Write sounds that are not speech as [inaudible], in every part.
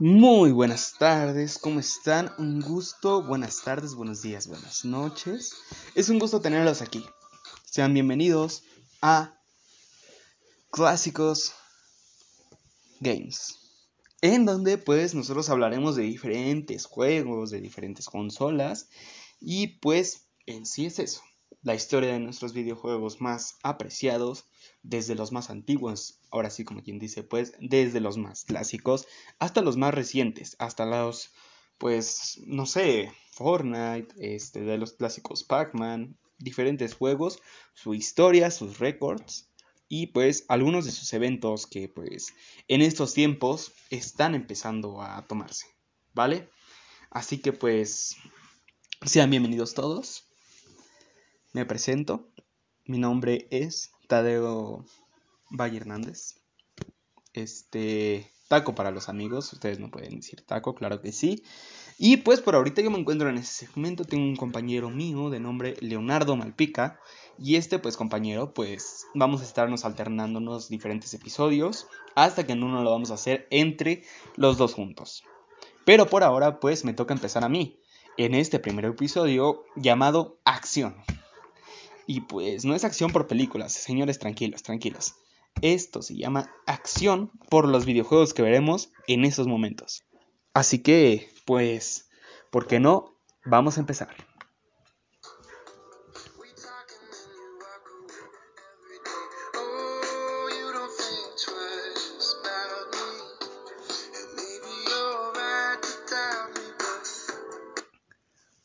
Muy buenas tardes, ¿cómo están? Un gusto, buenas tardes, buenos días, buenas noches. Es un gusto tenerlos aquí. Sean bienvenidos a Clásicos Games, en donde pues nosotros hablaremos de diferentes juegos, de diferentes consolas y pues en sí es eso, la historia de nuestros videojuegos más apreciados desde los más antiguos, ahora sí como quien dice, pues desde los más clásicos hasta los más recientes, hasta los, pues, no sé, Fortnite, este, de los clásicos Pac-Man, diferentes juegos, su historia, sus récords y pues algunos de sus eventos que pues en estos tiempos están empezando a tomarse, ¿vale? Así que pues sean bienvenidos todos. Me presento. Mi nombre es Tadeo Valle Hernández. Este, taco para los amigos, ustedes no pueden decir taco, claro que sí. Y pues por ahorita yo me encuentro en ese segmento, tengo un compañero mío de nombre Leonardo Malpica. Y este pues compañero, pues vamos a estarnos alternándonos diferentes episodios hasta que en uno lo vamos a hacer entre los dos juntos. Pero por ahora pues me toca empezar a mí, en este primer episodio llamado Acción. Y pues no es acción por películas, señores, tranquilos, tranquilos. Esto se llama acción por los videojuegos que veremos en esos momentos. Así que, pues, ¿por qué no? Vamos a empezar.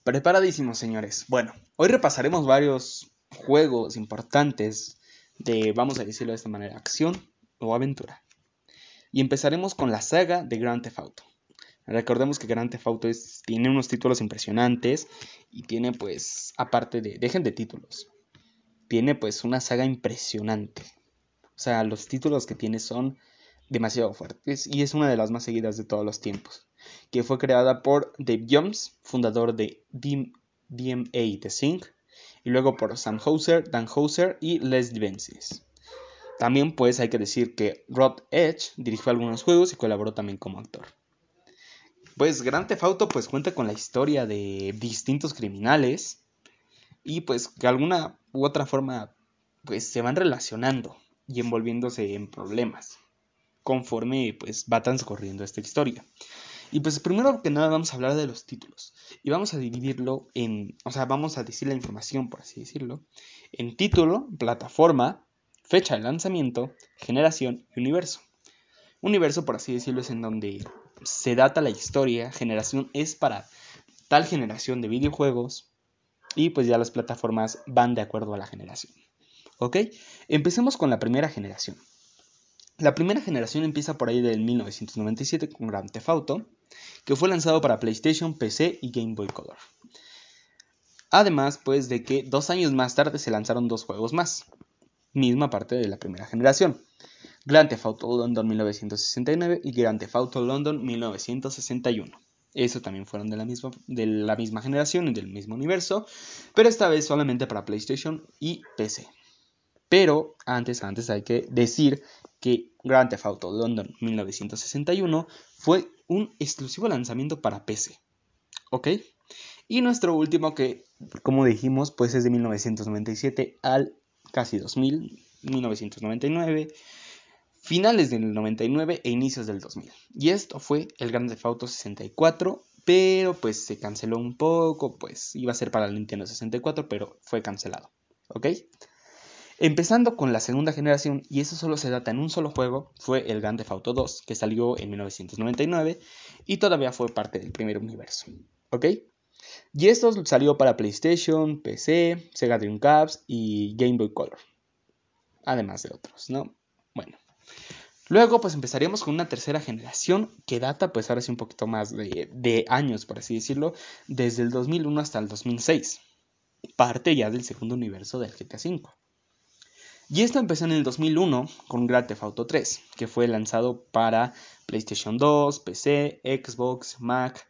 Preparadísimos, señores. Bueno, hoy repasaremos varios juegos importantes de, vamos a decirlo de esta manera, acción o aventura. Y empezaremos con la saga de Grand Theft Auto. Recordemos que Grand Theft Auto tiene unos títulos impresionantes y tiene pues, aparte de, dejen de títulos, tiene pues una saga impresionante. O sea, los títulos que tiene son demasiado fuertes y es una de las más seguidas de todos los tiempos, que fue creada por Dave Jones, fundador de DMA The Sync, y luego por Sam Hauser, Dan Hauser y Les Vences. También pues hay que decir que Rod Edge dirigió algunos juegos y colaboró también como actor. Pues Grand Theft Auto pues cuenta con la historia de distintos criminales y pues que alguna u otra forma pues se van relacionando y envolviéndose en problemas conforme pues va transcurriendo esta historia. Y pues primero que nada vamos a hablar de los títulos. Y vamos a dividirlo en, o sea, vamos a decir la información, por así decirlo, en título, plataforma, fecha de lanzamiento, generación y universo. Universo, por así decirlo, es en donde se data la historia, generación es para tal generación de videojuegos y pues ya las plataformas van de acuerdo a la generación. ¿Ok? Empecemos con la primera generación. La primera generación empieza por ahí del 1997 con Grand Theft Auto, que fue lanzado para PlayStation, PC y Game Boy Color. Además, pues de que dos años más tarde se lanzaron dos juegos más, misma parte de la primera generación. Grand Theft Auto London 1969 y Grand Theft Auto London 1961. Eso también fueron de la, misma, de la misma generación y del mismo universo, pero esta vez solamente para PlayStation y PC. Pero antes, antes hay que decir que Grand Theft Auto London 1961 fue un exclusivo lanzamiento para PC. ¿Ok? Y nuestro último que, como dijimos, pues es de 1997 al casi 2000, 1999, finales del 99 e inicios del 2000. Y esto fue el Grand Theft Auto 64, pero pues se canceló un poco, pues iba a ser para el Nintendo 64, pero fue cancelado. ¿Ok? Empezando con la segunda generación, y eso solo se data en un solo juego, fue el Grand Theft Auto 2, que salió en 1999 y todavía fue parte del primer universo. ¿Ok? Y esto salió para PlayStation, PC, Sega Dreamcast y Game Boy Color. Además de otros, ¿no? Bueno. Luego pues empezaríamos con una tercera generación que data pues ahora sí un poquito más de, años, por así decirlo, desde el 2001 hasta el 2006. Parte ya del segundo universo del GTA V. Y esto empezó en el 2001 con Grand Theft Auto 3, que fue lanzado para PlayStation 2, PC, Xbox, Mac,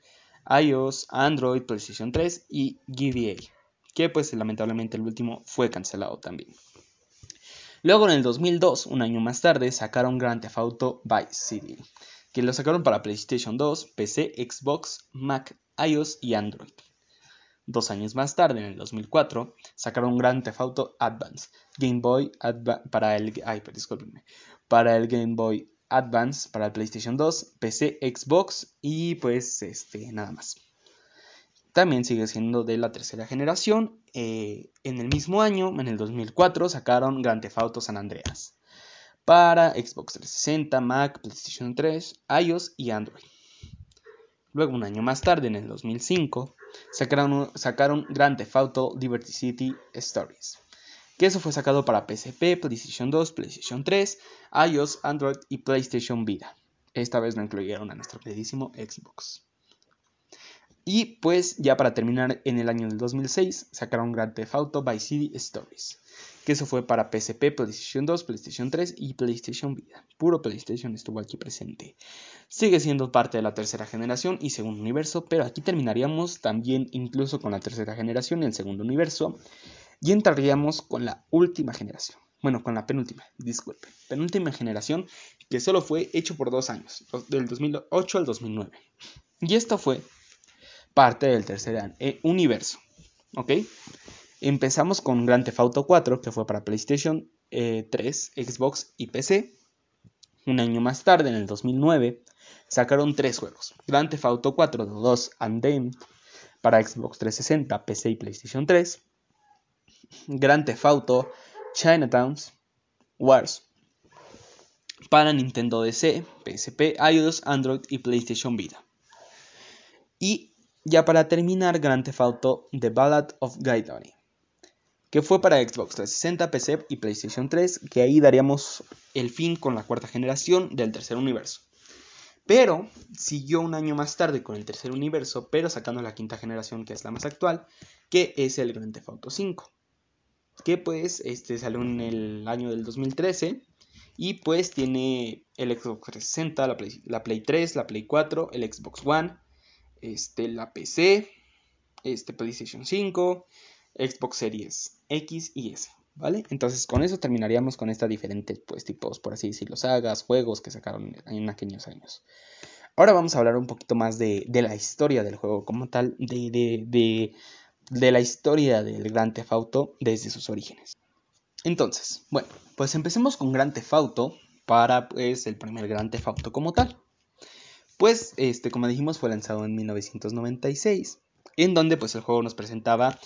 iOS, Android, PlayStation 3 y GBA, que pues lamentablemente el último fue cancelado también. Luego en el 2002, un año más tarde, sacaron Grand Theft Auto Vice City, que lo sacaron para PlayStation 2, PC, Xbox, Mac, iOS y Android. Dos años más tarde, en el 2004, sacaron Grand Theft Auto Advance, Game Boy para el para el Game Boy Advance, para el PlayStation 2, PC, Xbox y pues este nada más. También sigue siendo de la tercera generación. Eh, en el mismo año, en el 2004, sacaron Grand Theft Auto San Andreas para Xbox 360, Mac, PlayStation 3, iOS y Android. Luego, un año más tarde, en el 2005, sacaron, sacaron Grand Theft Auto Liberty City Stories, que eso fue sacado para PSP, PlayStation 2, PlayStation 3, iOS, Android y PlayStation Vita. Esta vez no incluyeron a nuestro queridísimo Xbox. Y pues ya para terminar, en el año del 2006 sacaron Grand Theft Auto Vice City Stories, que eso fue para PSP, PlayStation 2, PlayStation 3 y PlayStation Vita. Puro PlayStation estuvo aquí presente. Sigue siendo parte de la tercera generación y segundo universo, pero aquí terminaríamos también incluso con la tercera generación y el segundo universo. Y entraríamos con la última generación. Bueno, con la penúltima, disculpe. Penúltima generación que solo fue hecho por dos años, del 2008 al 2009. Y esto fue parte del tercer eh, universo. ¿Ok? Empezamos con Grand Theft Auto 4, que fue para PlayStation 3, eh, Xbox y PC. Un año más tarde, en el 2009, sacaron tres juegos. Grand Theft Auto 4 2 and para Xbox 360, PC y PlayStation 3. Grand Theft Auto Chinatowns Wars para Nintendo DC, PSP, iOS, Android y PlayStation Vita. Y ya para terminar, Grand Theft Auto The Ballad of Guy que fue para Xbox 360, PC y PlayStation 3, que ahí daríamos el fin con la cuarta generación del tercer universo. Pero siguió un año más tarde con el tercer universo, pero sacando la quinta generación, que es la más actual, que es el Grand Theft Auto 5. Que pues este salió en el año del 2013 y pues tiene el Xbox 360, la Play, la Play 3, la Play 4, el Xbox One, este, la PC, este, PlayStation 5, Xbox Series X y S. ¿Vale? Entonces con eso terminaríamos con estas diferentes pues, tipos, por así decirlo, sagas, juegos que sacaron en aquellos años. Ahora vamos a hablar un poquito más de, la historia del juego como tal, de, de, la historia del Grand Theft Auto desde sus orígenes. Entonces, bueno, pues empecemos con Grand Theft Auto para pues el primer Grand Theft Auto como tal. Pues, este, como dijimos, fue lanzado en 1996, en donde pues el juego nos presentaba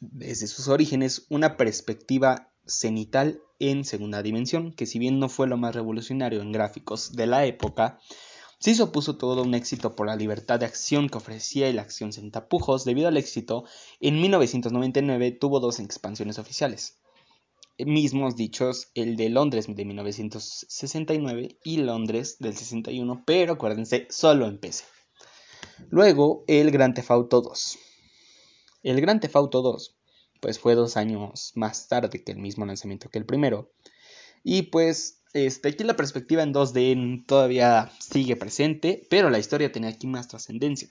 desde sus orígenes una perspectiva cenital en segunda dimensión, que si bien no fue lo más revolucionario en gráficos de la época, sí supuso todo un éxito por la libertad de acción que ofrecía y la acción sin tapujos. Debido al éxito, en 1999 tuvo dos expansiones oficiales, mismos dichos el de Londres de 1969 y Londres del 61, pero acuérdense, solo en PC. Luego el Gran Theft Auto 2. El Gran Theft Auto 2 pues fue dos años más tarde que el mismo lanzamiento que el primero. Y pues este, aquí la perspectiva en 2D todavía sigue presente, pero la historia tenía aquí más trascendencia.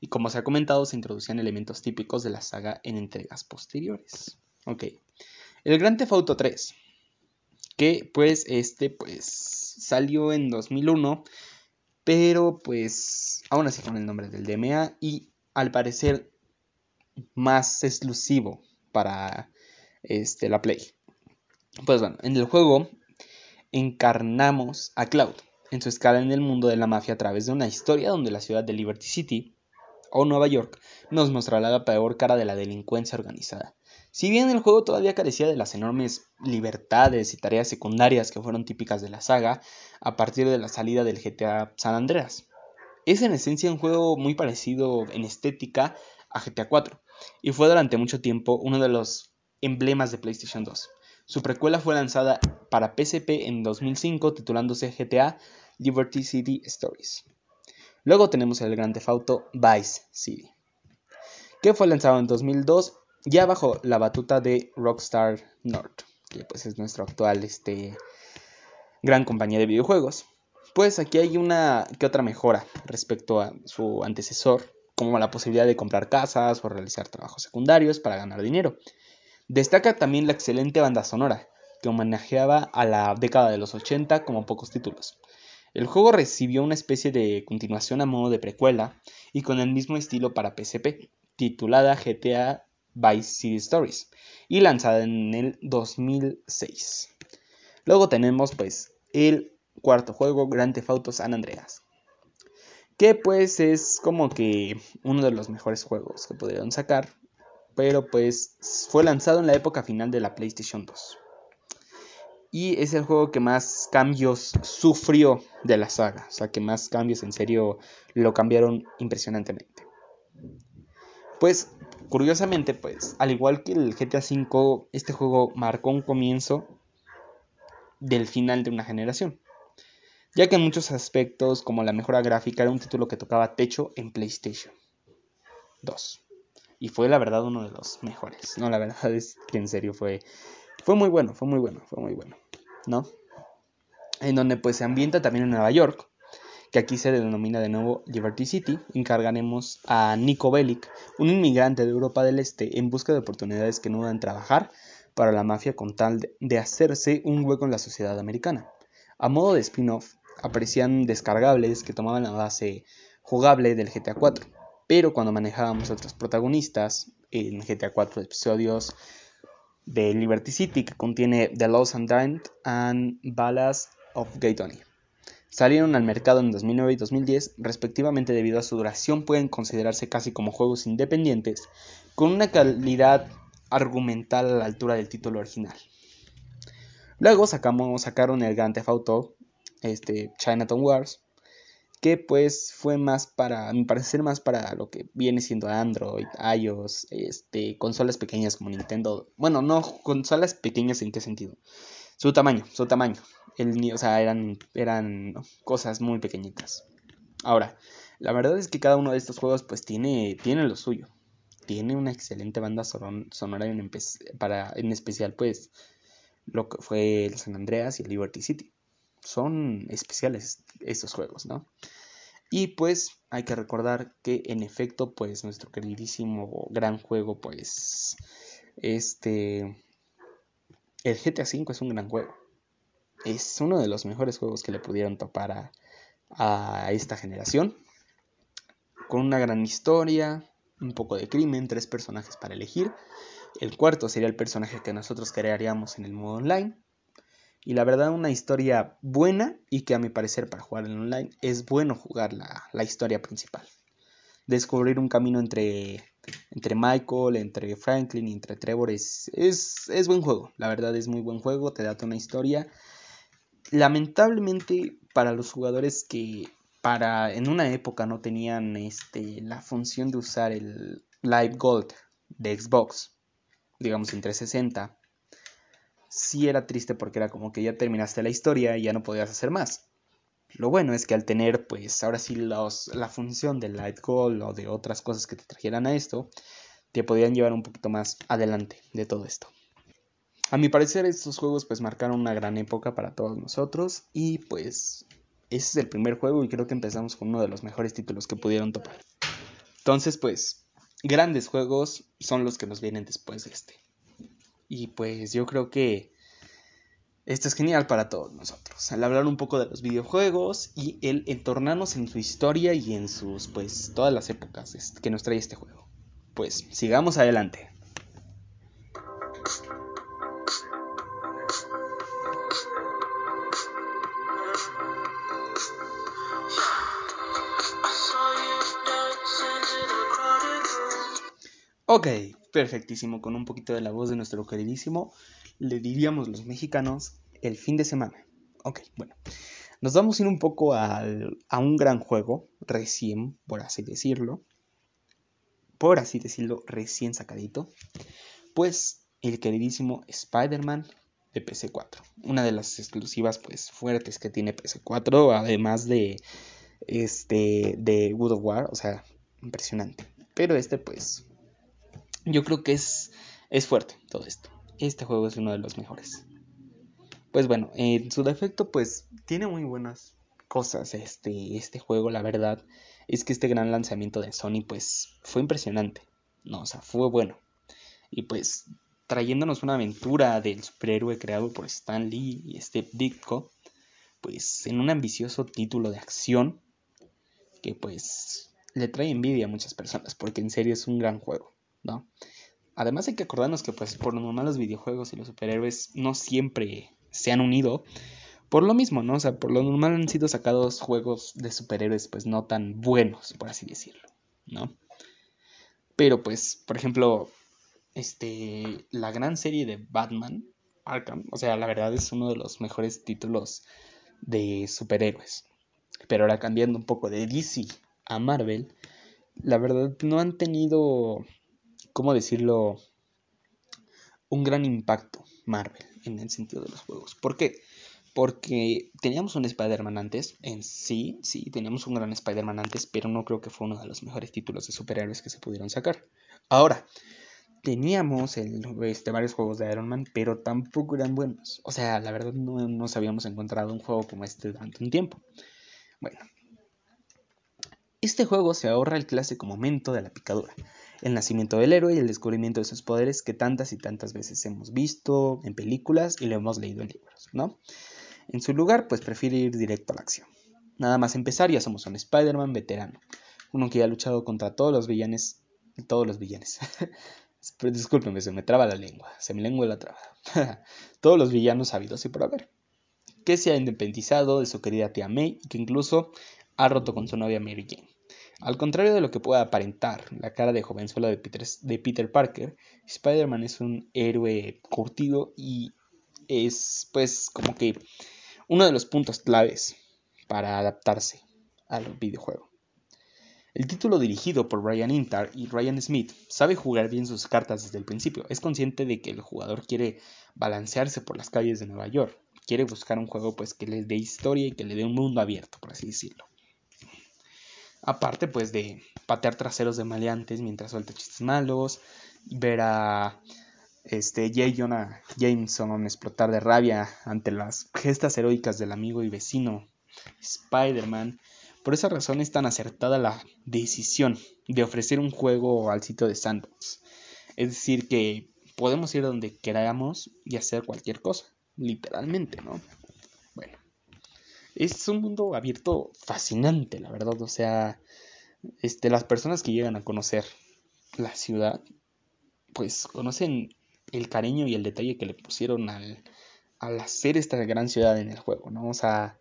Y como se ha comentado, se introducían elementos típicos de la saga en entregas posteriores. Ok. El Grand Theft Auto 3, que pues este pues salió en 2001, pero pues aún así con el nombre del DMA y al parecer más exclusivo para este, la Play. Pues bueno, en el juego encarnamos a Cloud en su escala en el mundo de la mafia a través de una historia donde la ciudad de Liberty City o Nueva York nos mostrará la peor cara de la delincuencia organizada. Si bien el juego todavía carecía de las enormes libertades y tareas secundarias que fueron típicas de la saga a partir de la salida del GTA San Andreas. Es en esencia un juego muy parecido en estética a GTA 4 y fue durante mucho tiempo uno de los emblemas de PlayStation 2. Su precuela fue lanzada para PSP en 2005 titulándose GTA Liberty City Stories. Luego tenemos el Grand Theft Vice City, que fue lanzado en 2002 ya bajo la batuta de Rockstar North, que pues es nuestro actual este, gran compañía de videojuegos. Pues aquí hay una que otra mejora respecto a su antecesor, como la posibilidad de comprar casas o realizar trabajos secundarios para ganar dinero. Destaca también la excelente banda sonora, que homenajeaba a la década de los 80 como pocos títulos. El juego recibió una especie de continuación a modo de precuela y con el mismo estilo para PSP, titulada GTA Vice City Stories y lanzada en el 2006. Luego tenemos pues el cuarto juego, Grand Theft Auto San Andreas, que pues es como que uno de los mejores juegos que pudieron sacar, pero pues fue lanzado en la época final de la PlayStation 2 y es el juego que más cambios sufrió de la saga, o sea, que más cambios en serio lo cambiaron impresionantemente. Pues, curiosamente, pues, al igual que el GTA V, este juego marcó un comienzo del final de una generación, ya que en muchos aspectos, como la mejora gráfica, era un título que tocaba techo en PlayStation 2. Y fue la verdad uno de los mejores. No, la verdad es que en serio fue, fue muy bueno, fue muy bueno, fue muy bueno. ¿no? En donde pues se ambienta también en Nueva York, que aquí se denomina de nuevo Liberty City, encargaremos a Nico Bellic, un inmigrante de Europa del Este en busca de oportunidades que no dan trabajar para la mafia con tal de hacerse un hueco en la sociedad americana. A modo de spin-off, aparecían descargables que tomaban la base jugable del GTA 4, pero cuando manejábamos a otros protagonistas en GTA 4 episodios de Liberty City que contiene The Lost and Damned and Ballast of Gay Tony. Salieron al mercado en 2009 y 2010, respectivamente debido a su duración pueden considerarse casi como juegos independientes, con una calidad argumental a la altura del título original. Luego sacaron el Grand Theft Auto, este, Chinatown Wars, que pues fue más para, a mi parecer, más para lo que viene siendo Android, iOS, este, consolas pequeñas como Nintendo. Bueno, no, consolas pequeñas en qué sentido. Su tamaño, su tamaño. El, o sea, eran, eran cosas muy pequeñitas. Ahora, la verdad es que cada uno de estos juegos pues tiene, tiene lo suyo. Tiene una excelente banda sonora en, para, en especial pues lo que fue el San Andreas y el Liberty City son especiales estos juegos, ¿no? Y pues hay que recordar que en efecto, pues nuestro queridísimo gran juego, pues este, el GTA V es un gran juego. Es uno de los mejores juegos que le pudieron topar a, esta generación. Con una gran historia, un poco de crimen, tres personajes para elegir. El cuarto sería el personaje que nosotros crearíamos en el modo online. Y la verdad, una historia buena y que a mi parecer para jugar en online es bueno jugar la, historia principal. Descubrir un camino entre, entre Michael, entre Franklin y entre Trevor es, es, es buen juego. La verdad es muy buen juego, te da una historia. Lamentablemente para los jugadores que para en una época no tenían este, la función de usar el Live Gold de Xbox, digamos en 360 sí era triste porque era como que ya terminaste la historia y ya no podías hacer más. Lo bueno es que al tener, pues ahora sí, los, la función del Light Goal o de otras cosas que te trajeran a esto, te podían llevar un poquito más adelante de todo esto. A mi parecer, estos juegos pues marcaron una gran época para todos nosotros y pues ese es el primer juego y creo que empezamos con uno de los mejores títulos que pudieron topar. Entonces, pues, grandes juegos son los que nos vienen después de este. Y pues yo creo que esto es genial para todos nosotros. Al hablar un poco de los videojuegos y el entornarnos en su historia y en sus, pues, todas las épocas que nos trae este juego. Pues, sigamos adelante. Ok, perfectísimo, con un poquito de la voz de nuestro queridísimo, le diríamos los mexicanos, el fin de semana. Ok, bueno, nos vamos a ir un poco a un gran juego, recién, por así decirlo, por así decirlo, recién sacadito, pues el queridísimo Spider-Man de PC4, una de las exclusivas pues fuertes que tiene PC4, además de este de Good of War, o sea, impresionante. Pero este pues yo creo que es, es fuerte todo esto. este juego es uno de los mejores. Pues bueno, en su defecto pues tiene muy buenas cosas este, este juego, la verdad es que este gran lanzamiento de Sony pues fue impresionante, no, o sea, fue bueno. Y pues trayéndonos una aventura del superhéroe creado por Stan Lee y Steve Ditko, pues en un ambicioso título de acción que pues le trae envidia a muchas personas, porque en serio es un gran juego, ¿no? Además hay que acordarnos que pues por lo normal los videojuegos y los superhéroes no siempre se han unido por lo mismo, ¿no? O sea, por lo normal han sido sacados juegos de superhéroes pues no tan buenos, por así decirlo, ¿no? Pero pues, por ejemplo, este, la gran serie de Batman, Arkham, o sea, la verdad es uno de los mejores títulos de superhéroes. Pero ahora cambiando un poco de DC a Marvel, la verdad no han tenido, ¿cómo decirlo? Un gran impacto Marvel en el sentido de los juegos. ¿Por qué? Porque teníamos un Spider-Man antes, en sí, sí, teníamos un gran Spider-Man antes, pero no creo que fue uno de los mejores títulos de superhéroes que se pudieron sacar. Ahora, teníamos el, este, varios juegos de Iron Man, pero tampoco eran buenos. O sea, la verdad no nos habíamos encontrado un juego como este durante un tiempo. Bueno, este juego se ahorra el clásico momento de la picadura, el nacimiento del héroe y el descubrimiento de sus poderes que tantas y tantas veces hemos visto en películas y lo hemos leído en libros, ¿no? En su lugar, pues prefiere ir directo a la acción. Nada más empezar, ya somos un Spider-Man veterano, uno que ya ha luchado contra todos los villanes, todos los villanes. [laughs] Discúlpenme, se me traba la lengua, se me lengua la traba. [laughs] todos los villanos sabidos y por haber. Que se ha independizado de su querida tía May y que incluso ha roto con su novia Mary Jane. Al contrario de lo que pueda aparentar la cara de jovenzuela de Peter, de Peter Parker, Spider-Man es un héroe curtido y es pues como que uno de los puntos claves para adaptarse al videojuego. El título dirigido por Brian Intar y Ryan Smith sabe jugar bien sus cartas desde el principio. Es consciente de que el jugador quiere balancearse por las calles de Nueva York. Quiere buscar un juego pues que le dé historia y que le dé un mundo abierto, por así decirlo. Aparte pues de patear traseros de maleantes mientras suelta chistes malos, ver a este, J. Jonah Jameson explotar de rabia ante las gestas heroicas del amigo y vecino Spider-Man. Por esa razón es tan acertada la decisión de ofrecer un juego al sitio de Sandbox. Es decir, que podemos ir donde queramos y hacer cualquier cosa, literalmente, ¿no? Es un mundo abierto fascinante, la verdad. O sea, este, las personas que llegan a conocer la ciudad, pues conocen el cariño y el detalle que le pusieron al, hacer esta gran ciudad en el juego, ¿no? O sea,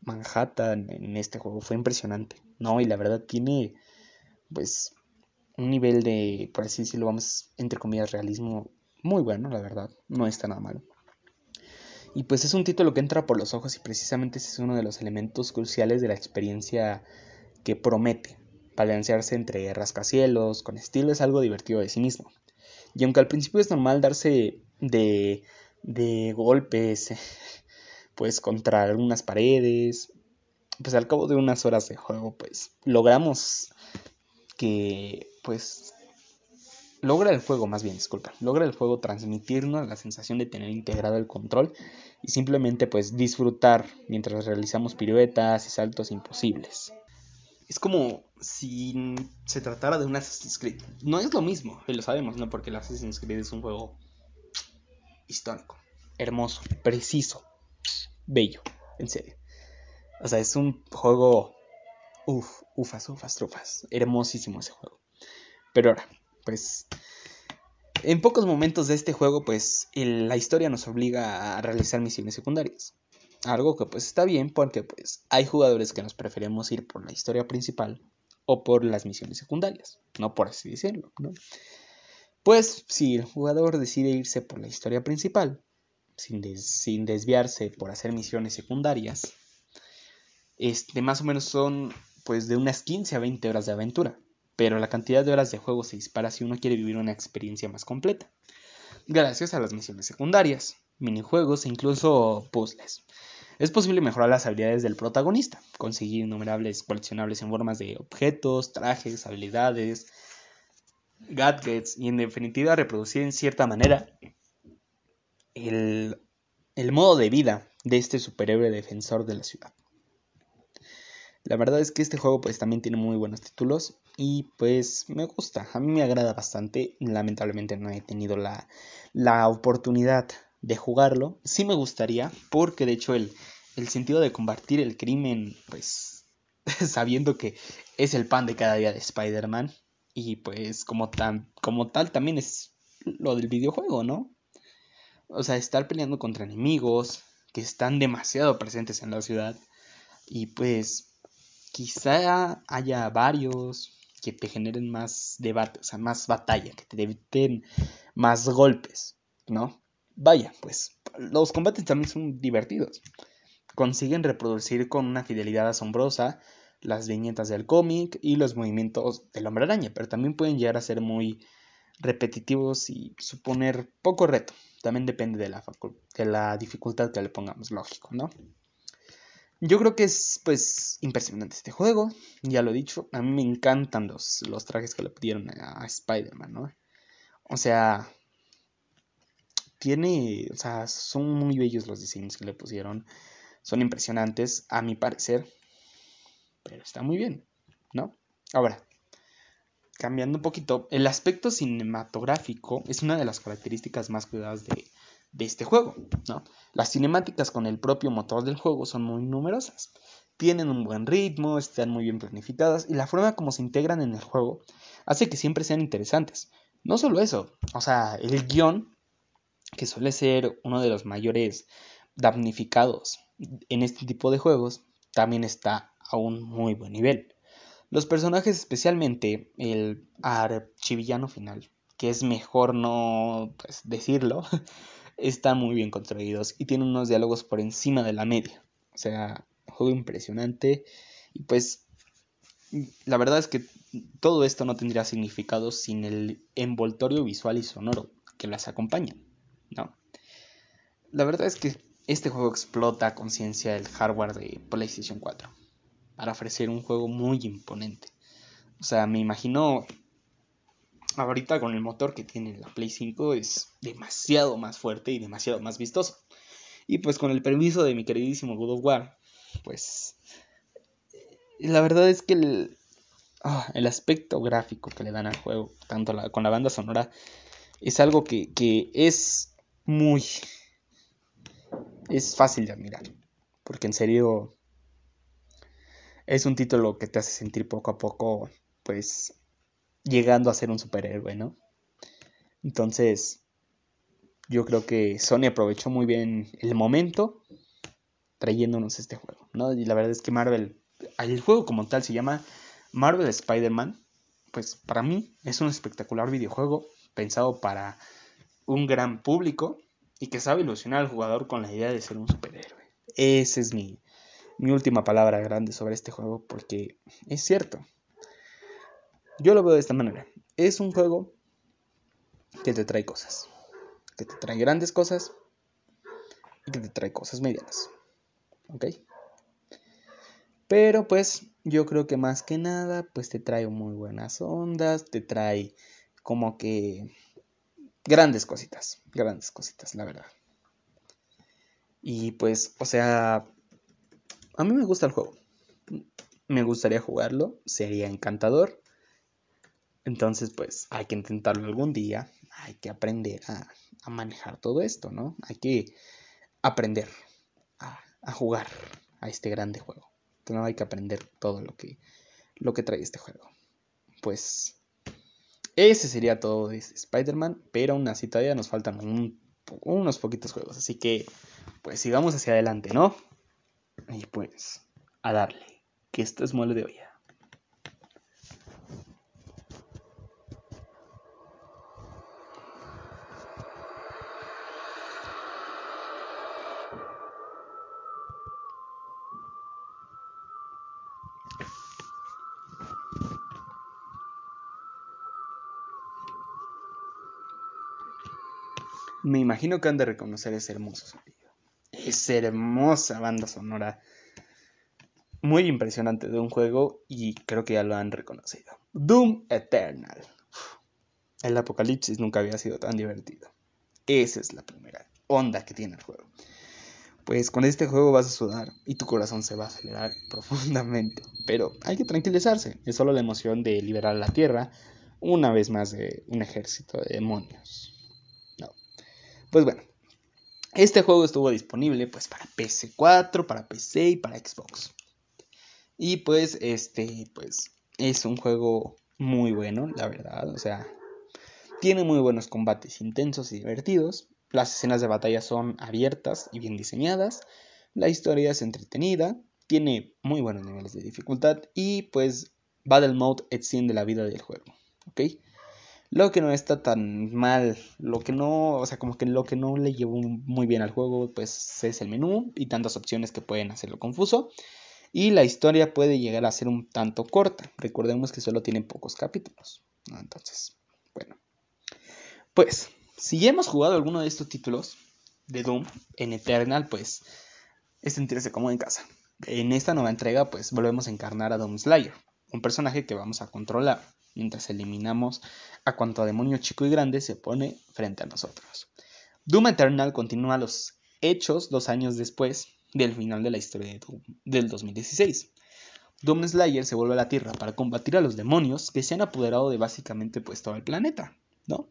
Manhattan en este juego fue impresionante, ¿no? Y la verdad tiene, pues, un nivel de, por así decirlo, vamos, entre comillas, realismo muy bueno, la verdad, no está nada mal. Y pues es un título que entra por los ojos y precisamente ese es uno de los elementos cruciales de la experiencia que promete. Balancearse entre rascacielos, con estilo, es algo divertido de sí mismo. Y aunque al principio es normal darse de, de golpes, [laughs] pues contra algunas paredes, pues al cabo de unas horas de juego, pues logramos que, pues, logra el juego, más bien, disculpa, logra el juego transmitirnos la sensación de tener integrado el control y simplemente, pues, disfrutar mientras realizamos piruetas y saltos imposibles. Es como si se tratara de un Assassin's Creed. No es lo mismo, y lo sabemos, ¿no? Porque el Assassin's Creed es un juego histórico, hermoso, preciso, bello, en serio. O sea, es un juego. Uf, ufas, ufas, trufas. Hermosísimo ese juego. Pero ahora, pues. En pocos momentos de este juego, pues la historia nos obliga a realizar misiones secundarias. Algo que pues está bien porque pues hay jugadores que nos preferimos ir por la historia principal o por las misiones secundarias, no por así decirlo. Pues si el jugador decide irse por la historia principal, sin, sin desviarse por hacer misiones secundarias, este, más o menos son pues de unas 15 a 20 horas de aventura, pero la cantidad de horas de juego se dispara si uno quiere vivir una experiencia más completa, gracias a las misiones secundarias, minijuegos e incluso puzzles. Es posible mejorar las habilidades del protagonista, conseguir innumerables coleccionables en formas de objetos, trajes, habilidades, gadgets y en definitiva reproducir en cierta manera el, modo de vida de este superhéroe defensor de la ciudad. La verdad es que este juego pues también tiene muy buenos títulos y pues me gusta, a mí me agrada bastante, lamentablemente no he tenido la, la oportunidad de jugarlo, sí me gustaría porque de hecho el, el sentido de combatir el crimen pues [laughs] sabiendo que es el pan de cada día de Spider-Man y pues como, tan, como tal también es lo del videojuego, ¿no? O sea, estar peleando contra enemigos que están demasiado presentes en la ciudad y pues quizá haya varios que te generen más debate, o sea, más batalla, que te eviten más golpes, ¿no? Vaya, pues los combates también son divertidos. Consiguen reproducir con una fidelidad asombrosa las viñetas del cómic y los movimientos del hombre araña, pero también pueden llegar a ser muy repetitivos y suponer poco reto. También depende de la, de la dificultad que le pongamos, lógico, ¿no? Yo creo que es pues impresionante este juego, ya lo he dicho, a mí me encantan los, los trajes que le pidieron a, Spider-Man, ¿no? O sea, tiene, o sea, son muy bellos los diseños que le pusieron, son impresionantes a mi parecer, pero está muy bien, ¿no? Ahora, cambiando un poquito, el aspecto cinematográfico es una de las características más cuidadas de, de este juego. ¿no? Las cinemáticas con el propio motor del juego son muy numerosas, tienen un buen ritmo, están muy bien planificadas y la forma como se integran en el juego hace que siempre sean interesantes. No solo eso, o sea, el guion, que suele ser uno de los mayores damnificados en este tipo de juegos, también está a un muy buen nivel. Los personajes, especialmente el archivillano final, que es mejor no pues, decirlo, [laughs] están muy bien construidos y tienen unos diálogos por encima de la media. O sea, juego impresionante. Y pues, la verdad es que todo esto no tendría significado sin el envoltorio visual y sonoro que las acompaña. ¿no? La verdad es que este juego explota a conciencia el hardware de PlayStation 4 para ofrecer un juego muy imponente. O sea, me imagino ahorita con el motor que tiene la Play 5 es demasiado más fuerte y demasiado más vistoso. Y pues con el permiso de mi queridísimo God of War, pues la verdad es que el, ah, el aspecto gráfico que le dan al juego, tanto con la banda sonora, es algo que, que es muy... es fácil de admirar. Porque en serio es un título que te hace sentir poco a poco, pues, llegando a ser un superhéroe, ¿no? Entonces, yo creo que Sony aprovechó muy bien el momento trayéndonos este juego, ¿no? Y la verdad es que Marvel, el juego como tal se llama Marvel Spider-Man, pues para mí es un espectacular videojuego pensado para un gran público y que sabe ilusionar al jugador con la idea de ser un superhéroe. Esa es mi, mi última palabra grande sobre este juego porque es cierto, yo lo veo de esta manera. Es un juego que te trae cosas. Que te trae grandes cosas y que te trae cosas medianas. ¿Ok? Pero pues yo creo que más que nada pues te trae muy buenas ondas, te trae como que grandes cositas, grandes cositas, la verdad. Y pues, o sea, a mí me gusta el juego. Me gustaría jugarlo, sería encantador. Entonces, pues hay que intentarlo algún día, hay que aprender a, manejar todo esto, ¿no? Hay que aprender a, jugar a este grande juego. Entonces, hay que aprender todo lo que, lo que trae este juego. Pues ese sería todo de Spider-Man, pero aún así todavía nos faltan unos poquitos juegos, así que pues sigamos hacia adelante, ¿no? Y pues a darle, que esto es mole de olla. Me imagino que han de reconocer ese hermoso sonido. Esa hermosa banda sonora. Muy impresionante de un juego y creo que ya lo han reconocido. Doom Eternal. El apocalipsis nunca había sido tan divertido. Esa es la primera. onda que tiene el juego. Pues con este juego vas a sudar y tu corazón se va a acelerar [laughs] profundamente. Pero hay que tranquilizarse, es solo la emoción de liberar la Tierra una vez más de un ejército de demonios. Pues bueno, este juego estuvo disponible pues para PS4, para PC y para Xbox. Y pues este pues es un juego muy bueno, la verdad, o sea, tiene muy buenos combates intensos y divertidos. Las escenas de batalla son abiertas y bien diseñadas. La historia es entretenida, tiene muy buenos niveles de dificultad y pues Battle Mode extiende la vida del juego. ¿ok? Lo que no está tan mal, lo que no, o sea, como que lo que no le llevó muy bien al juego, pues es el menú y tantas opciones que pueden hacerlo confuso. Y la historia puede llegar a ser un tanto corta. Recordemos que solo tiene pocos capítulos. Entonces, bueno. Pues, si ya hemos jugado alguno de estos títulos de Doom en Eternal, pues es sentirse como en casa. En esta nueva entrega, pues volvemos a encarnar a Doom Slayer, un personaje que vamos a controlar mientras eliminamos a cuanto demonio chico y grande se pone frente a nosotros. Doom Eternal continúa los hechos dos años después del final de la historia de del 2016. Doom Slayer se vuelve a la Tierra para combatir a los demonios que se han apoderado de básicamente pues todo el planeta, ¿no?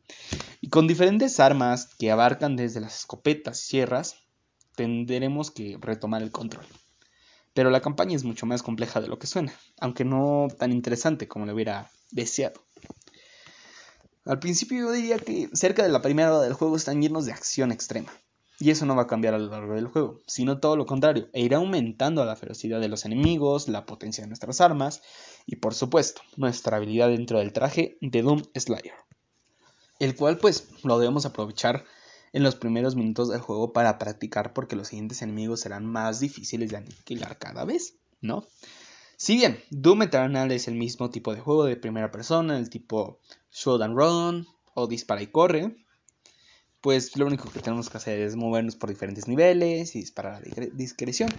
Y con diferentes armas que abarcan desde las escopetas y sierras, tendremos que retomar el control. Pero la campaña es mucho más compleja de lo que suena, aunque no tan interesante como le hubiera deseado. Al principio yo diría que cerca de la primera hora del juego están llenos de acción extrema. Y eso no va a cambiar a lo largo del juego, sino todo lo contrario, e irá aumentando la ferocidad de los enemigos, la potencia de nuestras armas y por supuesto nuestra habilidad dentro del traje de Doom Slayer. El cual pues lo debemos aprovechar en los primeros minutos del juego para practicar porque los siguientes enemigos serán más difíciles de aniquilar cada vez, ¿no? Si bien Doom Eternal es el mismo tipo de juego de primera persona, el tipo shoot and run o dispara y corre, pues lo único que tenemos que hacer es movernos por diferentes niveles y disparar a discreción.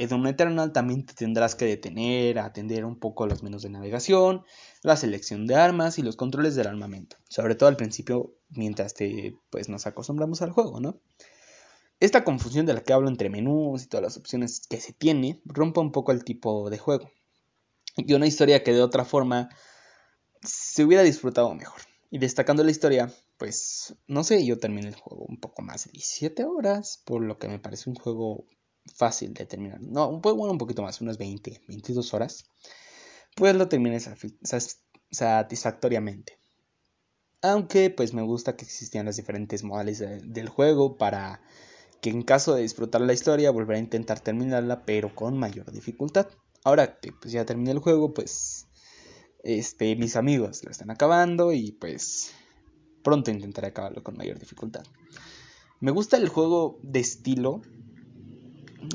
En Doom Eternal también te tendrás que detener, atender un poco los menús de navegación, la selección de armas y los controles del armamento, sobre todo al principio mientras te, pues, nos acostumbramos al juego, ¿no? Esta confusión de la que hablo entre menús y todas las opciones que se tiene rompe un poco el tipo de juego. Y una historia que de otra forma se hubiera disfrutado mejor. Y destacando la historia, pues no sé, yo terminé el juego un poco más de 17 horas, por lo que me parece un juego fácil de terminar. No, un bueno, un poquito más, unas 20, 22 horas. Pues lo terminé satisfactoriamente. Aunque pues me gusta que existían las diferentes modales del juego para que en caso de disfrutar la historia volverá a intentar terminarla pero con mayor dificultad. Ahora que pues ya terminé el juego, pues este mis amigos lo están acabando y pues pronto intentaré acabarlo con mayor dificultad. Me gusta el juego de estilo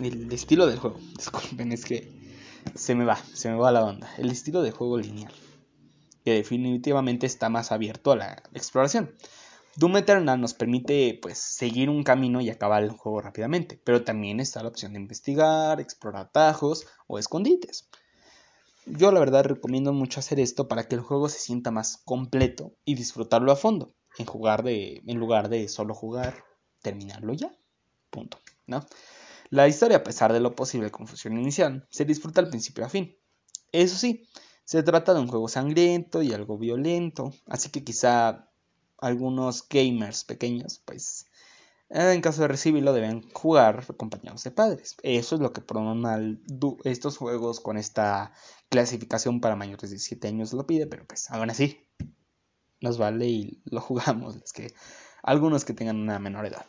el estilo del juego. [laughs] Disculpen, es que se me va, se me va la onda. El estilo de juego lineal, que definitivamente está más abierto a la exploración. Doom Eternal nos permite pues seguir un camino y acabar el juego rápidamente, pero también está la opción de investigar, explorar atajos o escondites. Yo la verdad recomiendo mucho hacer esto para que el juego se sienta más completo y disfrutarlo a fondo, en, de, en lugar de solo jugar, terminarlo ya. Punto. ¿no? La historia, a pesar de lo posible confusión inicial, se disfruta al principio a fin. Eso sí, se trata de un juego sangriento y algo violento, así que quizá algunos gamers pequeños, pues en caso de recibirlo deben jugar acompañados de padres. Eso es lo que normal estos juegos con esta clasificación para mayores de 7 años lo pide, pero pues aún así nos vale y lo jugamos, es que algunos que tengan una menor edad.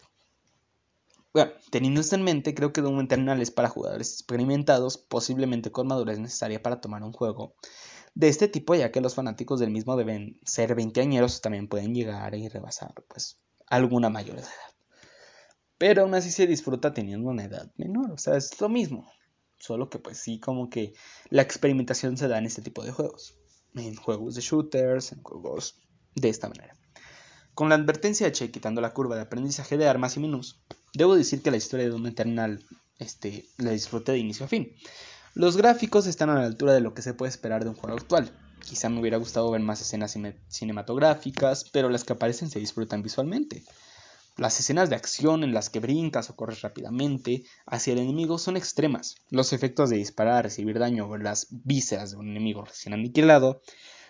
Bueno, teniendo esto en mente, creo que Doom Eternal es para jugadores experimentados, posiblemente con madurez necesaria para tomar un juego de este tipo, ya que los fanáticos del mismo deben ser veinteañeros, también pueden llegar y rebasar pues alguna mayor edad. Pero aún así se disfruta teniendo una edad menor, o sea, es lo mismo. Solo que pues sí, como que la experimentación se da en este tipo de juegos. En juegos de shooters, en juegos de esta manera. Con la advertencia hecha quitando la curva de aprendizaje de armas y menús, debo decir que la historia de Doom Eternal este, la disfruté de inicio a fin. Los gráficos están a la altura de lo que se puede esperar de un juego actual. Quizá me hubiera gustado ver más escenas cinematográficas, pero las que aparecen se disfrutan visualmente. Las escenas de acción en las que brincas o corres rápidamente hacia el enemigo son extremas. Los efectos de disparar, recibir daño o las vísceras de un enemigo recién aniquilado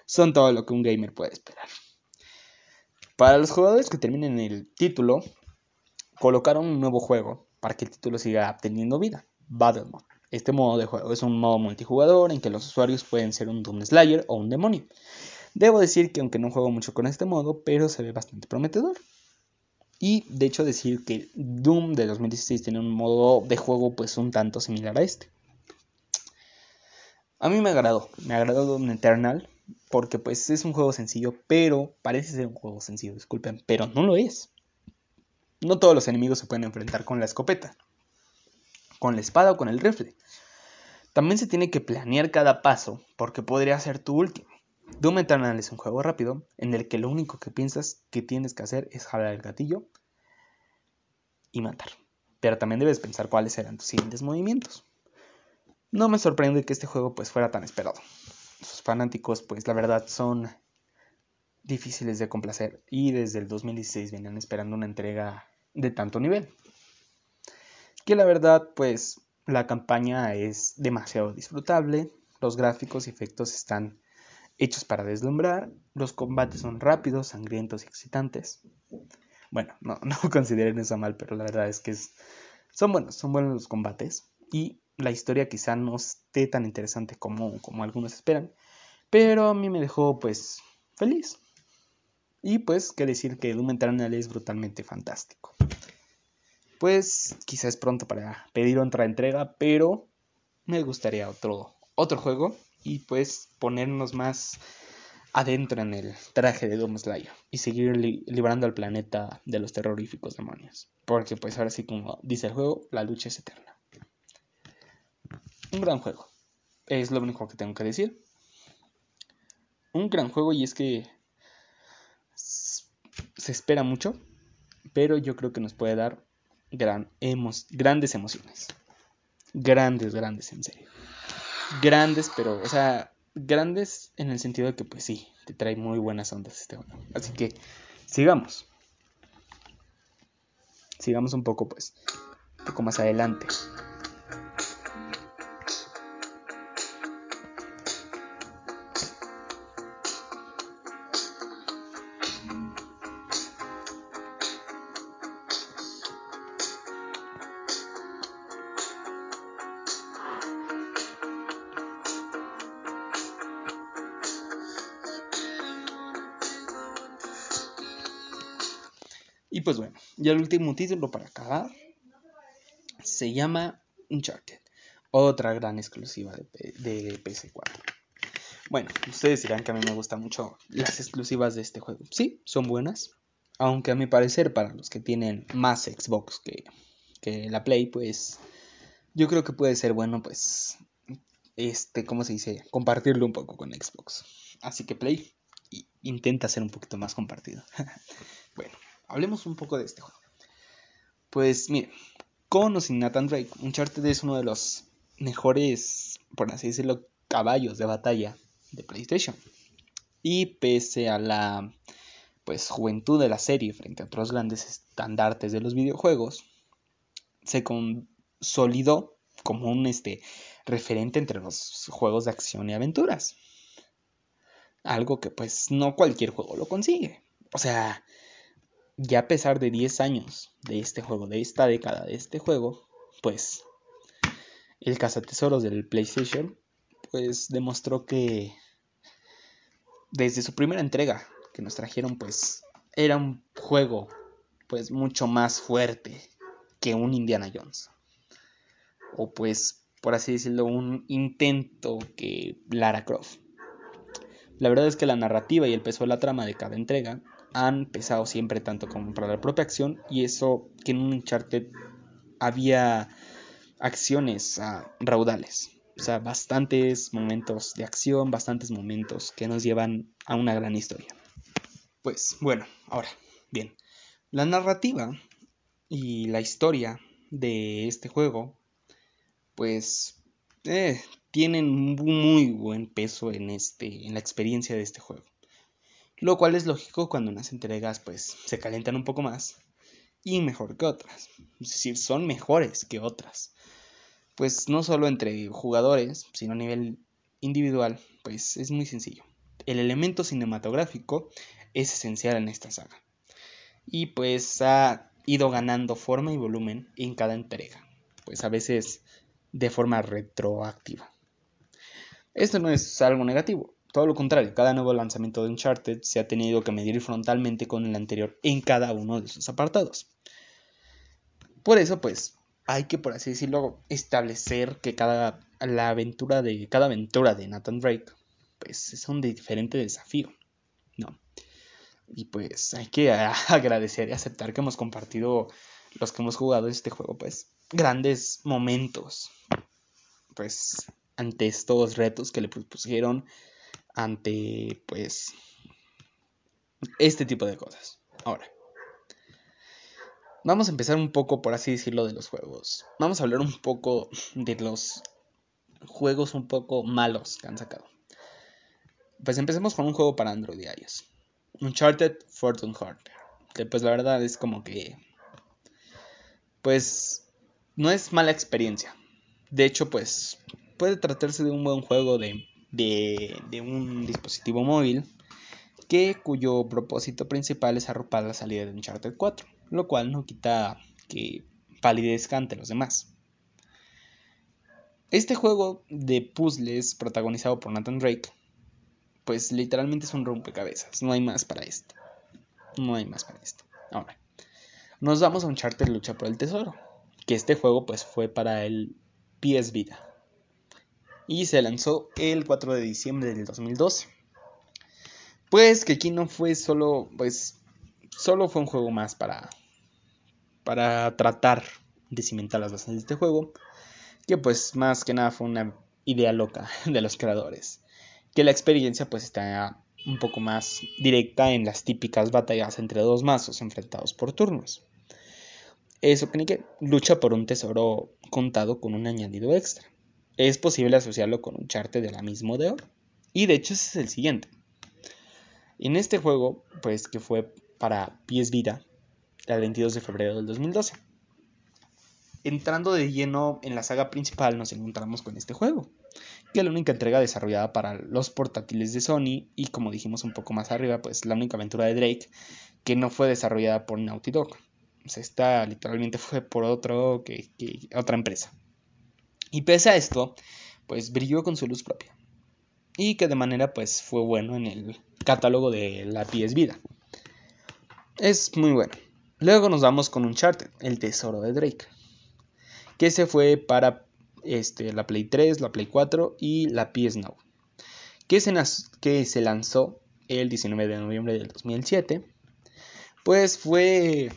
son todo lo que un gamer puede esperar. Para los jugadores que terminen el título, colocaron un nuevo juego para que el título siga teniendo vida, Battle Mode. Este modo de juego es un modo multijugador en que los usuarios pueden ser un Doom Slayer o un demonio. Debo decir que aunque no juego mucho con este modo, pero se ve bastante prometedor. Y de hecho decir que Doom de 2016 tiene un modo de juego pues un tanto similar a este. A mí me agradó, me agradó Doom Eternal porque pues es un juego sencillo, pero parece ser un juego sencillo, disculpen, pero no lo es. No todos los enemigos se pueden enfrentar con la escopeta, con la espada o con el rifle. También se tiene que planear cada paso porque podría ser tu último. Doom Eternal es un juego rápido en el que lo único que piensas que tienes que hacer es jalar el gatillo y matar. Pero también debes pensar cuáles serán tus siguientes movimientos. No me sorprende que este juego pues fuera tan esperado. Sus fanáticos pues la verdad son difíciles de complacer y desde el 2016 venían esperando una entrega de tanto nivel. Que la verdad pues la campaña es demasiado disfrutable, los gráficos y efectos están hechos para deslumbrar, los combates son rápidos, sangrientos y excitantes. Bueno, no, [laughs] consideren eso mal, pero la verdad es que son buenos, son buenos los combates y la historia quizá no esté tan interesante como, como algunos esperan, pero a mí me dejó pues feliz. Y pues, qué decir que Doom Eternal es brutalmente fantástico pues quizás es pronto para pedir otra entrega, pero me gustaría otro, otro juego y pues ponernos más adentro en el traje de Doom Slayer y seguir librando al planeta de los terroríficos demonios. Porque pues ahora sí como dice el juego, la lucha es eterna. Un gran juego. Es lo único que tengo que decir. Un gran juego y es que se espera mucho, pero yo creo que nos puede dar gran grandes emociones. Grandes, grandes, en serio. Grandes, pero, o sea, grandes en el sentido de que, pues sí, te trae muy buenas ondas este juego. Así que, sigamos. Sigamos un poco, pues, un poco más adelante. Ya el último título para acabar se llama Uncharted, otra gran exclusiva de, de PS4. Bueno, ustedes dirán que a mí me gustan mucho las exclusivas de este juego. Sí, son buenas, aunque a mi parecer para los que tienen más Xbox que, que la Play, pues yo creo que puede ser bueno, pues, este, ¿cómo se dice? Compartirlo un poco con Xbox. Así que Play intenta ser un poquito más compartido. [laughs] bueno, hablemos un poco de este juego. Pues mire, con o sin Nathan Drake, Uncharted es uno de los mejores, por así decirlo, caballos de batalla de PlayStation. Y pese a la pues juventud de la serie frente a otros grandes estandartes de los videojuegos, se consolidó como un este, referente entre los juegos de acción y aventuras. Algo que pues no cualquier juego lo consigue. O sea, ya a pesar de 10 años de este juego, de esta década de este juego, pues el cazatesoros del PlayStation, pues demostró que desde su primera entrega que nos trajeron, pues era un juego pues mucho más fuerte que un Indiana Jones. O pues, por así decirlo, un intento que Lara Croft. La verdad es que la narrativa y el peso de la trama de cada entrega han pesado siempre tanto como para la propia acción y eso que en un Uncharted había acciones uh, raudales. O sea, bastantes momentos de acción, bastantes momentos que nos llevan a una gran historia. Pues bueno, ahora, bien, la narrativa y la historia de este juego, pues eh, tienen muy buen peso en, este, en la experiencia de este juego. Lo cual es lógico cuando unas entregas pues se calientan un poco más y mejor que otras. Es decir, son mejores que otras. Pues no solo entre jugadores, sino a nivel individual, pues es muy sencillo. El elemento cinematográfico es esencial en esta saga. Y pues ha ido ganando forma y volumen en cada entrega. Pues a veces de forma retroactiva. Esto no es algo negativo, todo lo contrario, cada nuevo lanzamiento de Uncharted se ha tenido que medir frontalmente con el anterior en cada uno de sus apartados. Por eso, pues, hay que, por así decirlo, establecer que cada la aventura de cada aventura de Nathan Drake, pues, es un diferente desafío, ¿no? Y pues hay que [laughs] agradecer y aceptar que hemos compartido los que hemos jugado este juego, pues, grandes momentos, pues, ante estos retos que le pusieron ante, pues, este tipo de cosas. Ahora, vamos a empezar un poco, por así decirlo, de los juegos. Vamos a hablar un poco de los juegos un poco malos que han sacado. Pues empecemos con un juego para Android. Uncharted Fortune Hunter. Que pues la verdad es como que... Pues no es mala experiencia. De hecho, pues puede tratarse de un buen juego de, de, un dispositivo móvil que cuyo propósito principal es arropar la salida de Uncharted 4, lo cual no quita que palidezca ante los demás. Este juego de puzzles protagonizado por Nathan Drake, pues literalmente es un rompecabezas, no hay más para esto. No hay más para esto. Ahora, nos vamos a Uncharted Lucha por el Tesoro, que este juego pues fue para el PS Vita y se lanzó el 4 de diciembre del 2012. Pues que aquí no fue solo, pues, solo fue un juego más para, para tratar de cimentar las bases de este juego, que pues más que nada fue una idea loca [laughs] de los creadores, que la experiencia pues está un poco más directa en las típicas batallas entre dos mazos enfrentados por turnos. Eso que lucha por un tesoro contado con un añadido extra es posible asociarlo con un charte de la misma de. Y de hecho ese es el siguiente. En este juego, pues que fue para PS Vita, el 22 de febrero del 2012. Entrando de lleno en la saga principal nos encontramos con este juego, que es la única entrega desarrollada para los portátiles de Sony y como dijimos un poco más arriba, pues la única aventura de Drake que no fue desarrollada por Naughty Dog. O sea, esta literalmente fue por otro que otra empresa. Y pese a esto, pues brilló con su luz propia. Y que de manera pues fue bueno en el catálogo de la PS Vida. Es muy bueno. Luego nos vamos con Uncharted, el tesoro de Drake. Que se fue para este, la Play 3, la Play 4 y la PS Now. Que se, que se lanzó el 19 de noviembre del 2007. Pues fue...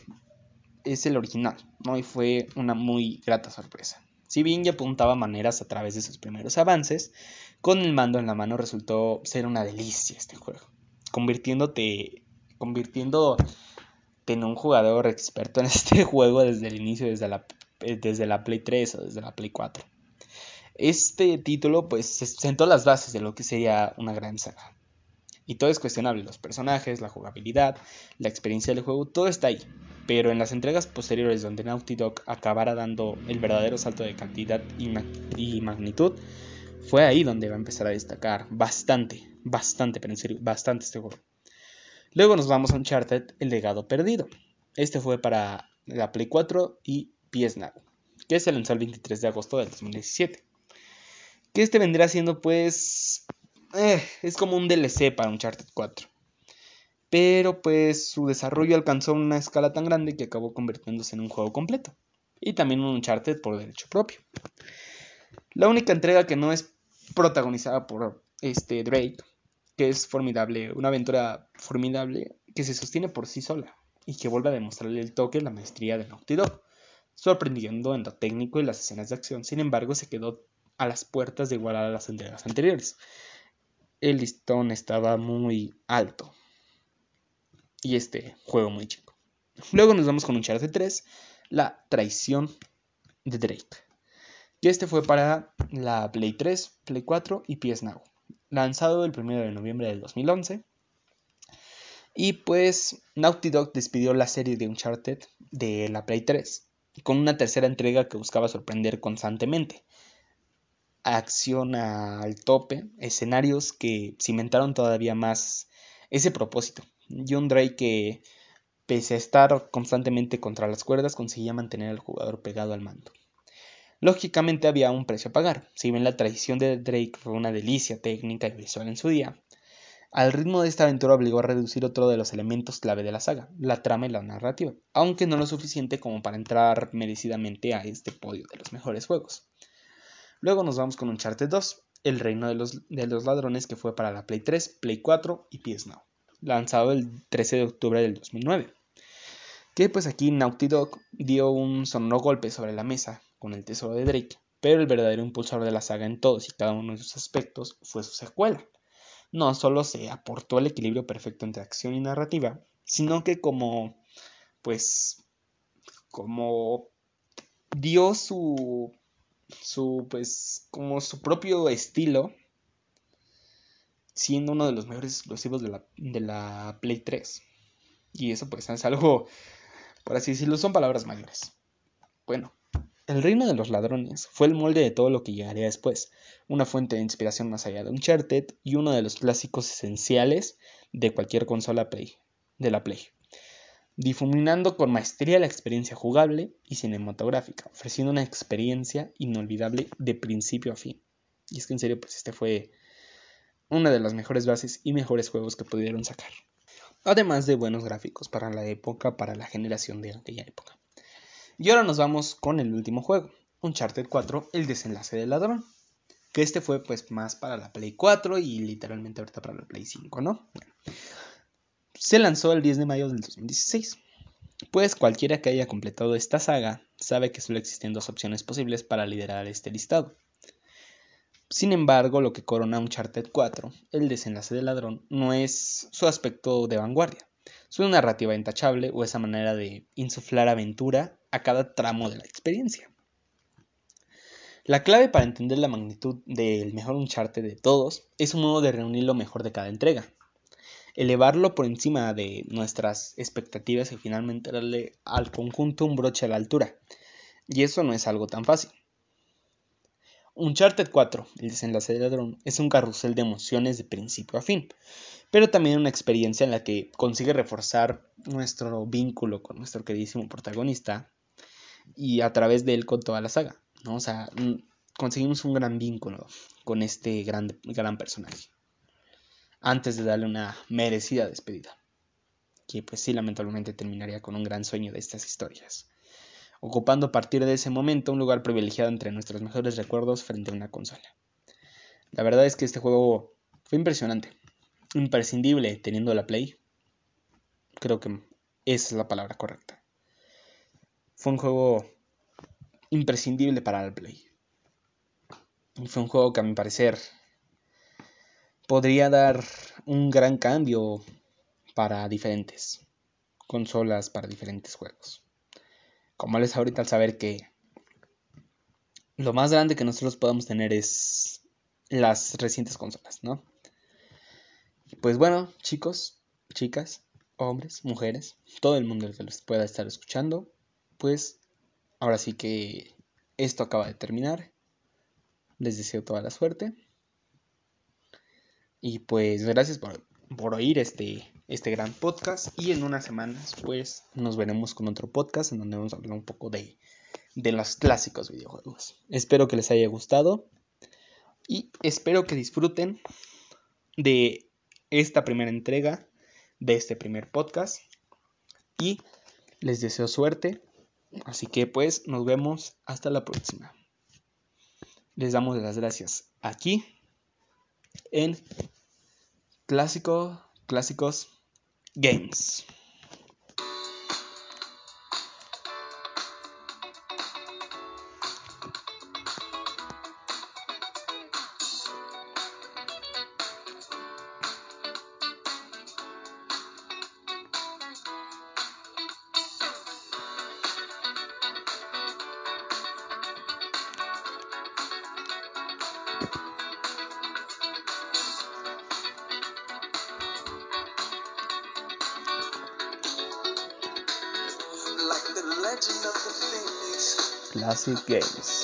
Es el original, ¿no? Y fue una muy grata sorpresa. Si bien ya apuntaba maneras a través de sus primeros avances, con el mando en la mano resultó ser una delicia este juego, convirtiéndote, en un jugador experto en [laughs] este juego desde el inicio, desde la, desde la Play 3 o desde la Play 4. Este título pues sentó las bases de lo que sería una gran saga. Y todo es cuestionable, los personajes, la jugabilidad, la experiencia del juego, todo está ahí. Pero en las entregas posteriores donde Naughty Dog acabara dando el verdadero salto de cantidad y, magnitud, fue ahí donde va a empezar a destacar bastante, bastante, pero en serio, bastante este juego. Luego nos vamos a Uncharted, El legado perdido. Este fue para la Play 4 y PS Now, que se lanzó el 23 de agosto del 2017. Que este vendría siendo pues eh, es como un DLC para Uncharted 4. Pero pues su desarrollo alcanzó una escala tan grande que acabó convirtiéndose en un juego completo. Y también un Uncharted por derecho propio. La única entrega que no es protagonizada por este Drake, que es formidable, una aventura formidable que se sostiene por sí sola y que vuelve a demostrarle el toque y la maestría de Naughty Dog, sorprendiendo en lo técnico y las escenas de acción. Sin embargo, se quedó a las puertas de igualar a las entregas anteriores el listón estaba muy alto. Y este juego muy chico. Luego nos vamos con un Uncharted 3, La traición de Drake. Y este fue para la Play 3, Play 4 y PS Now. Lanzado el 1 de noviembre del 2011. Y pues Naughty Dog despidió la serie de Uncharted de la Play 3 con una tercera entrega que buscaba sorprender constantemente. Acción al tope, escenarios que cimentaron todavía más ese propósito. John Drake que pese a estar constantemente contra las cuerdas conseguía mantener al jugador pegado al mando. Lógicamente había un precio a pagar. Si bien la traición de Drake fue una delicia técnica y visual en su día, al ritmo de esta aventura obligó a reducir otro de los elementos clave de la saga, la trama y la narrativa, aunque no lo suficiente como para entrar merecidamente a este podio de los mejores juegos. Luego nos vamos con Uncharted 2, El Reino de los, de los Ladrones, que fue para la Play 3, Play 4 y PS Now, lanzado el 13 de octubre del 2009. Que pues aquí Naughty Dog dio un sonoro golpe sobre la mesa con el tesoro de Drake, pero el verdadero impulsor de la saga en todos y cada uno de sus aspectos fue su secuela no solo se aportó el equilibrio perfecto entre acción y narrativa, sino que como, pues, como dio su, su, pues, como su propio estilo, siendo uno de los mejores explosivos de la, de la Play 3. Y eso pues es algo, por así decirlo, son palabras mayores. Bueno, el reino de los ladrones fue el molde de todo lo que llegaría después, una fuente de inspiración más allá de Uncharted y uno de los clásicos esenciales de cualquier consola Play, de la Play, difuminando con maestría la experiencia jugable y cinematográfica, ofreciendo una experiencia inolvidable de principio a fin. Y es que en serio, pues este fue una de las mejores bases y mejores juegos que pudieron sacar. Además de buenos gráficos para la época, para la generación de aquella época. Y ahora nos vamos con el último juego, Uncharted 4, el desenlace del ladrón. Que este fue pues más para la Play 4 y literalmente ahorita para la Play 5, ¿no? Bueno, se lanzó el 10 de mayo del 2016. Pues cualquiera que haya completado esta saga sabe que solo existen dos opciones posibles para liderar este listado. Sin embargo, lo que corona Uncharted 4, el desenlace del ladrón, no es su aspecto de vanguardia, su narrativa intachable o esa manera de insuflar aventura a cada tramo de la experiencia. La clave para entender la magnitud del mejor Uncharted de todos es un modo de reunir lo mejor de cada entrega, elevarlo por encima de nuestras expectativas y finalmente darle al conjunto un broche a la altura. Y eso no es algo tan fácil. Uncharted 4, el desenlace del ladrón, es un carrusel de emociones de principio a fin, pero también una experiencia en la que consigue reforzar nuestro vínculo con nuestro queridísimo protagonista y a través de él con toda la saga, ¿no? O sea, mm, conseguimos un gran vínculo con este gran, gran personaje antes de darle una merecida despedida, que pues sí lamentablemente terminaría con un gran sueño de estas historias, ocupando a partir de ese momento un lugar privilegiado entre nuestros mejores recuerdos frente a una consola. La verdad es que este juego fue impresionante, imprescindible teniendo la Play. Creo que esa es la palabra correcta. Fue un juego imprescindible para la Play. Fue un juego que a mi parecer podría dar un gran cambio para diferentes consolas, para diferentes juegos. Como les ahorita al saber que lo más grande que nosotros podamos tener es las recientes consolas, ¿no? Pues bueno, chicos, chicas, hombres, mujeres, todo el mundo que los pueda estar escuchando, pues ahora sí que esto acaba de terminar. Les deseo toda la suerte. Y pues gracias por, oír este, este gran podcast. Y en unas semanas, pues nos veremos con otro podcast en donde vamos a hablar un poco de, de los clásicos videojuegos. Espero que les haya gustado. Y espero que disfruten de esta primera entrega de este primer podcast y les deseo suerte. Así que pues nos vemos hasta la próxima. Les damos las gracias aquí en Clásico, Clásicos Games. Classic Games.